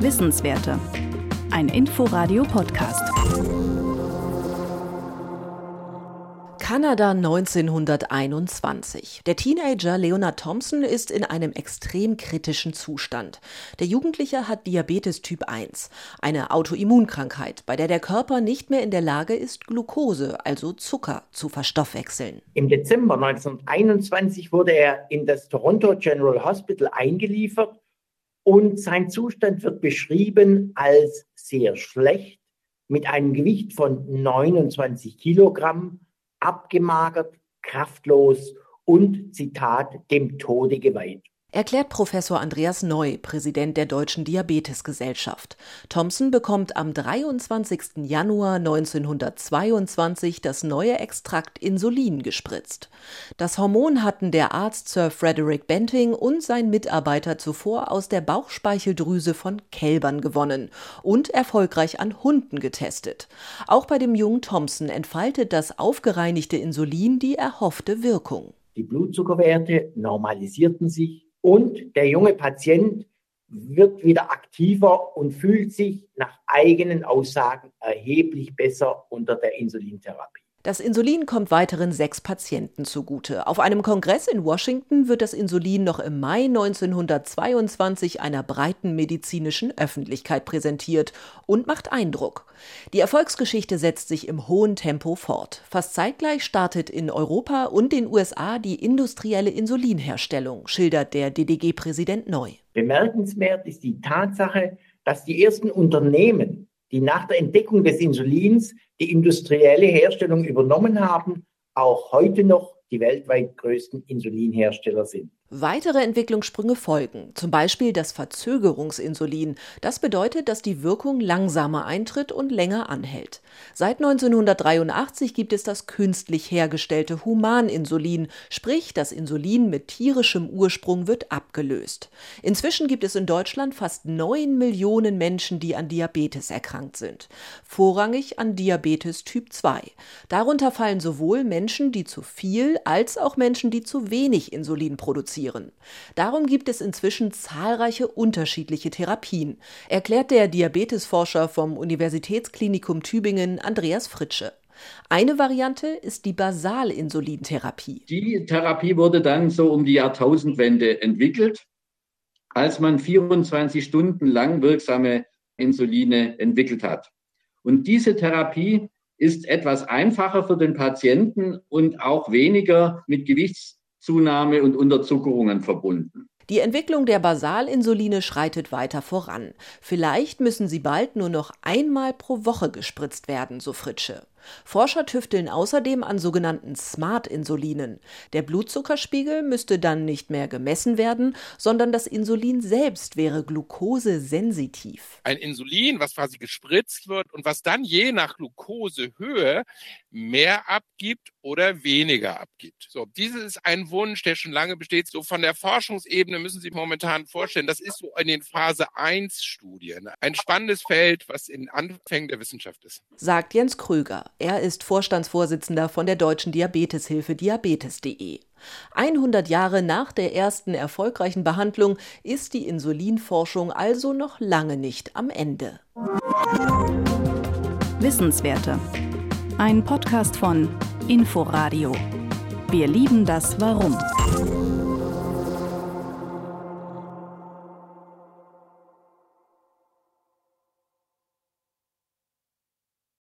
Wissenswerte. Ein Inforadio-Podcast. Kanada 1921. Der Teenager Leonard Thompson ist in einem extrem kritischen Zustand. Der Jugendliche hat Diabetes Typ 1, eine Autoimmunkrankheit, bei der der Körper nicht mehr in der Lage ist, Glucose, also Zucker, zu verstoffwechseln. Im Dezember 1921 wurde er in das Toronto General Hospital eingeliefert und sein Zustand wird beschrieben als sehr schlecht mit einem Gewicht von 29 Kilogramm abgemagert, kraftlos und, Zitat, dem Tode geweiht erklärt Professor Andreas Neu, Präsident der Deutschen Diabetesgesellschaft. Thompson bekommt am 23. Januar 1922 das neue Extrakt Insulin gespritzt. Das Hormon hatten der Arzt Sir Frederick Benting und sein Mitarbeiter zuvor aus der Bauchspeicheldrüse von Kälbern gewonnen und erfolgreich an Hunden getestet. Auch bei dem jungen Thompson entfaltet das aufgereinigte Insulin die erhoffte Wirkung. Die Blutzuckerwerte normalisierten sich und der junge Patient wird wieder aktiver und fühlt sich nach eigenen Aussagen erheblich besser unter der Insulintherapie. Das Insulin kommt weiteren sechs Patienten zugute. Auf einem Kongress in Washington wird das Insulin noch im Mai 1922 einer breiten medizinischen Öffentlichkeit präsentiert und macht Eindruck. Die Erfolgsgeschichte setzt sich im hohen Tempo fort. Fast zeitgleich startet in Europa und den USA die industrielle Insulinherstellung, schildert der DDG-Präsident neu. Bemerkenswert ist die Tatsache, dass die ersten Unternehmen die nach der Entdeckung des Insulins die industrielle Herstellung übernommen haben, auch heute noch die weltweit größten Insulinhersteller sind. Weitere Entwicklungssprünge folgen, zum Beispiel das Verzögerungsinsulin. Das bedeutet, dass die Wirkung langsamer eintritt und länger anhält. Seit 1983 gibt es das künstlich hergestellte Humaninsulin, sprich das Insulin mit tierischem Ursprung wird abgelöst. Inzwischen gibt es in Deutschland fast neun Millionen Menschen, die an Diabetes erkrankt sind. Vorrangig an Diabetes Typ 2. Darunter fallen sowohl Menschen, die zu viel, als auch Menschen, die zu wenig Insulin produzieren reduzieren. Darum gibt es inzwischen zahlreiche unterschiedliche Therapien, erklärt der Diabetesforscher vom Universitätsklinikum Tübingen Andreas Fritsche. Eine Variante ist die Basalinsulintherapie. Die Therapie wurde dann so um die Jahrtausendwende entwickelt, als man 24 Stunden lang wirksame Insuline entwickelt hat. Und diese Therapie ist etwas einfacher für den Patienten und auch weniger mit Gewichts Zunahme und Unterzuckerungen verbunden. Die Entwicklung der Basalinsuline schreitet weiter voran. Vielleicht müssen sie bald nur noch einmal pro Woche gespritzt werden, so Fritsche. Forscher tüfteln außerdem an sogenannten Smart-Insulinen. Der Blutzuckerspiegel müsste dann nicht mehr gemessen werden, sondern das Insulin selbst wäre glukosesensitiv. Ein Insulin, was quasi gespritzt wird und was dann je nach Glukosehöhe mehr abgibt oder weniger abgibt. So, dieses ist ein Wunsch, der schon lange besteht. So von der Forschungsebene müssen Sie momentan vorstellen, das ist so in den Phase 1 Studien. Ein spannendes Feld, was in Anfängen der Wissenschaft ist. Sagt Jens Krüger. Er ist Vorstandsvorsitzender von der Deutschen Diabeteshilfe diabetes.de. 100 Jahre nach der ersten erfolgreichen Behandlung ist die Insulinforschung also noch lange nicht am Ende. Wissenswerte. Ein Podcast von Inforadio. Wir lieben das Warum.